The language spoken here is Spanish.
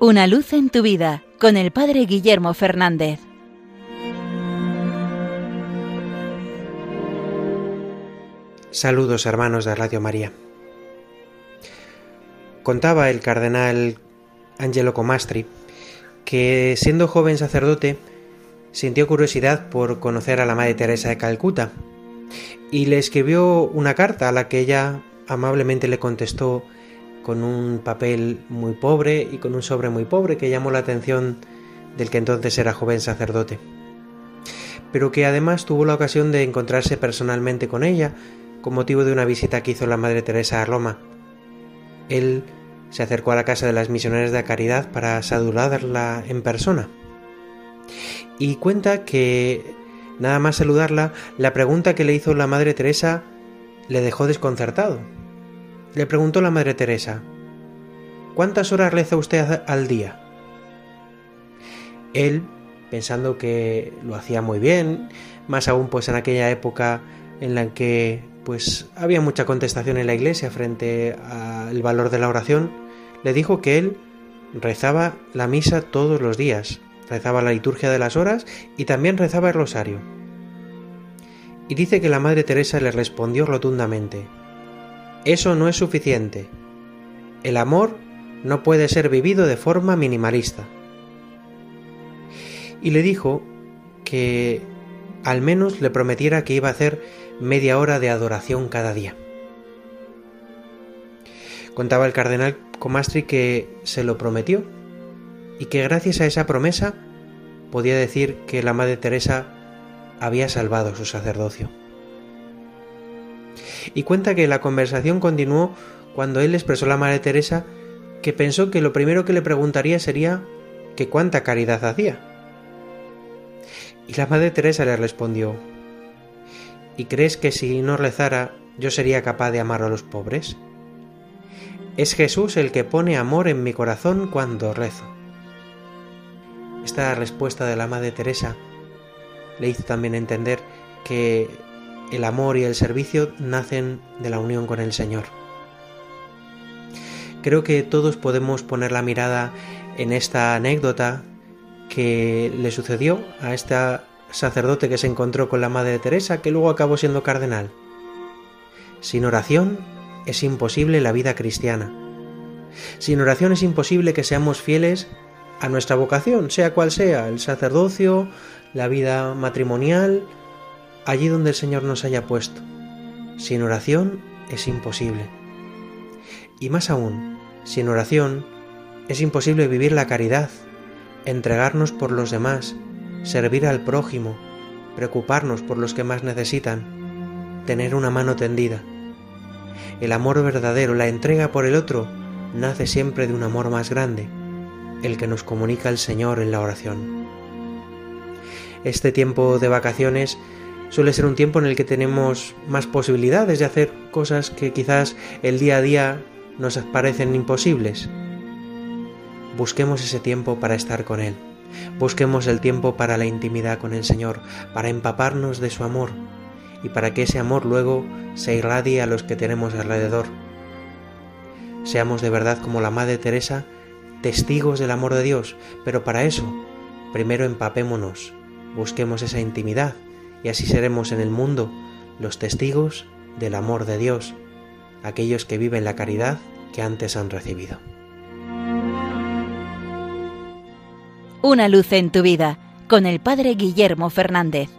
Una luz en tu vida con el Padre Guillermo Fernández. Saludos hermanos de Radio María. Contaba el cardenal Angelo Comastri que siendo joven sacerdote sintió curiosidad por conocer a la Madre Teresa de Calcuta y le escribió una carta a la que ella amablemente le contestó con un papel muy pobre y con un sobre muy pobre que llamó la atención del que entonces era joven sacerdote, pero que además tuvo la ocasión de encontrarse personalmente con ella con motivo de una visita que hizo la Madre Teresa a Roma. Él se acercó a la casa de las misioneras de la caridad para saludarla en persona. Y cuenta que, nada más saludarla, la pregunta que le hizo la Madre Teresa le dejó desconcertado. Le preguntó la Madre Teresa, ¿cuántas horas reza usted al día? Él, pensando que lo hacía muy bien, más aún pues en aquella época en la que pues había mucha contestación en la iglesia frente al valor de la oración, le dijo que él rezaba la misa todos los días, rezaba la liturgia de las horas y también rezaba el rosario. Y dice que la Madre Teresa le respondió rotundamente, eso no es suficiente. El amor no puede ser vivido de forma minimalista. Y le dijo que al menos le prometiera que iba a hacer media hora de adoración cada día. Contaba el cardenal Comastri que se lo prometió y que gracias a esa promesa podía decir que la Madre Teresa había salvado su sacerdocio. Y cuenta que la conversación continuó cuando él expresó a la Madre Teresa que pensó que lo primero que le preguntaría sería que cuánta caridad hacía. Y la Madre Teresa le respondió, ¿Y crees que si no rezara yo sería capaz de amar a los pobres? Es Jesús el que pone amor en mi corazón cuando rezo. Esta respuesta de la Madre Teresa le hizo también entender que el amor y el servicio nacen de la unión con el Señor. Creo que todos podemos poner la mirada en esta anécdota que le sucedió a esta sacerdote que se encontró con la Madre Teresa, que luego acabó siendo cardenal. Sin oración es imposible la vida cristiana. Sin oración es imposible que seamos fieles a nuestra vocación, sea cual sea, el sacerdocio, la vida matrimonial, allí donde el Señor nos haya puesto. Sin oración es imposible. Y más aún, sin oración es imposible vivir la caridad, entregarnos por los demás, servir al prójimo, preocuparnos por los que más necesitan, tener una mano tendida. El amor verdadero, la entrega por el otro, nace siempre de un amor más grande, el que nos comunica el Señor en la oración. Este tiempo de vacaciones suele ser un tiempo en el que tenemos más posibilidades de hacer cosas que quizás el día a día nos parecen imposibles. Busquemos ese tiempo para estar con Él. Busquemos el tiempo para la intimidad con el Señor, para empaparnos de su amor y para que ese amor luego se irradie a los que tenemos alrededor. Seamos de verdad como la Madre Teresa, testigos del amor de Dios, pero para eso, primero empapémonos, busquemos esa intimidad y así seremos en el mundo los testigos del amor de Dios, aquellos que viven la caridad que antes han recibido. Una luz en tu vida con el Padre Guillermo Fernández.